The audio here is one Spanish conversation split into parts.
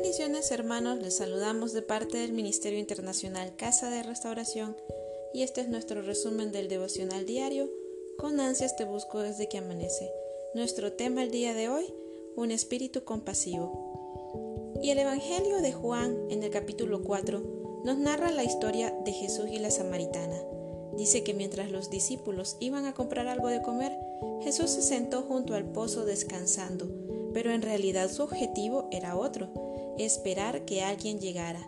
Bendiciones hermanos, les saludamos de parte del Ministerio Internacional Casa de Restauración y este es nuestro resumen del devocional diario. Con ansias te busco desde que amanece. Nuestro tema el día de hoy, un espíritu compasivo. Y el Evangelio de Juan en el capítulo 4 nos narra la historia de Jesús y la samaritana. Dice que mientras los discípulos iban a comprar algo de comer, Jesús se sentó junto al pozo descansando, pero en realidad su objetivo era otro, esperar que alguien llegara.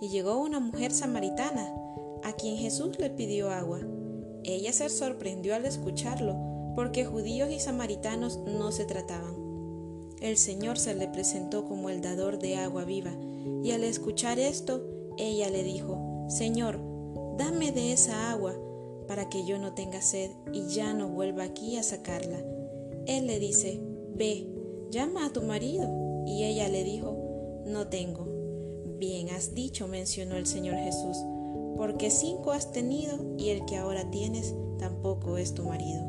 Y llegó una mujer samaritana, a quien Jesús le pidió agua. Ella se sorprendió al escucharlo, porque judíos y samaritanos no se trataban. El Señor se le presentó como el dador de agua viva, y al escuchar esto, ella le dijo, Señor, dame de esa agua, para que yo no tenga sed y ya no vuelva aquí a sacarla. Él le dice, Ve, llama a tu marido. Y ella le dijo, No tengo. Bien has dicho, mencionó el Señor Jesús, porque cinco has tenido y el que ahora tienes tampoco es tu marido.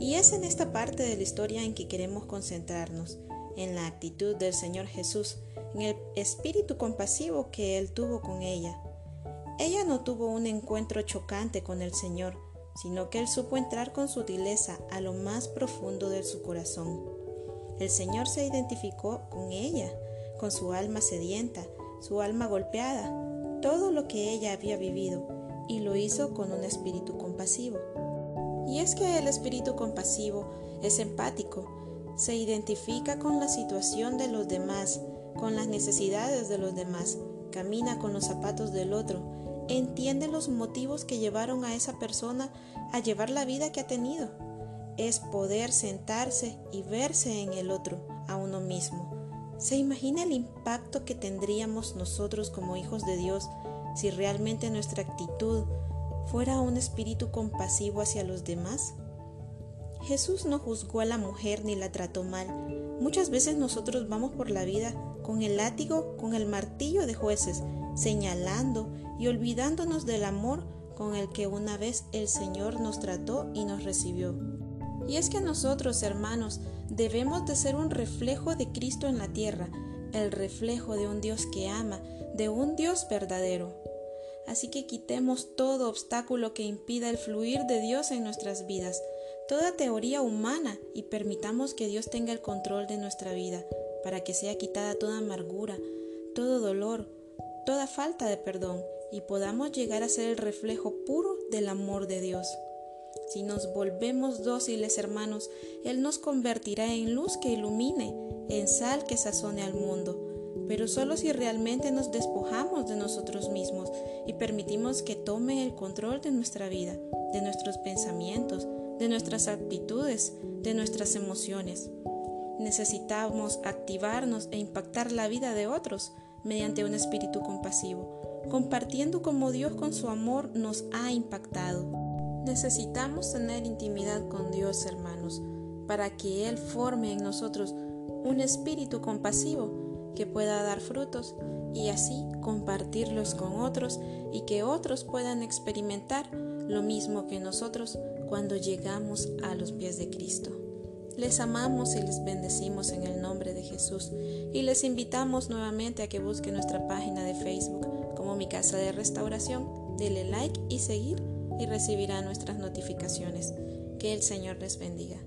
Y es en esta parte de la historia en que queremos concentrarnos, en la actitud del Señor Jesús, en el espíritu compasivo que Él tuvo con ella ella no tuvo un encuentro chocante con el Señor, sino que Él supo entrar con sutileza a lo más profundo de su corazón. El Señor se identificó con ella, con su alma sedienta, su alma golpeada, todo lo que ella había vivido, y lo hizo con un espíritu compasivo. Y es que el espíritu compasivo es empático, se identifica con la situación de los demás, con las necesidades de los demás, camina con los zapatos del otro, entiende los motivos que llevaron a esa persona a llevar la vida que ha tenido. Es poder sentarse y verse en el otro, a uno mismo. ¿Se imagina el impacto que tendríamos nosotros como hijos de Dios si realmente nuestra actitud fuera un espíritu compasivo hacia los demás? Jesús no juzgó a la mujer ni la trató mal. Muchas veces nosotros vamos por la vida con el látigo, con el martillo de jueces, señalando y olvidándonos del amor con el que una vez el Señor nos trató y nos recibió. Y es que nosotros, hermanos, debemos de ser un reflejo de Cristo en la tierra, el reflejo de un Dios que ama, de un Dios verdadero. Así que quitemos todo obstáculo que impida el fluir de Dios en nuestras vidas, toda teoría humana y permitamos que Dios tenga el control de nuestra vida, para que sea quitada toda amargura, todo dolor, toda falta de perdón y podamos llegar a ser el reflejo puro del amor de Dios. Si nos volvemos dóciles hermanos, Él nos convertirá en luz que ilumine, en sal que sazone al mundo, pero solo si realmente nos despojamos de nosotros mismos y permitimos que tome el control de nuestra vida, de nuestros pensamientos, de nuestras actitudes, de nuestras emociones. Necesitamos activarnos e impactar la vida de otros mediante un espíritu compasivo compartiendo como Dios con su amor nos ha impactado. Necesitamos tener intimidad con Dios, hermanos, para que Él forme en nosotros un espíritu compasivo que pueda dar frutos y así compartirlos con otros y que otros puedan experimentar lo mismo que nosotros cuando llegamos a los pies de Cristo. Les amamos y les bendecimos en el nombre de Jesús y les invitamos nuevamente a que busquen nuestra página de Facebook como mi casa de restauración. Dele like y seguir y recibirá nuestras notificaciones. Que el Señor les bendiga.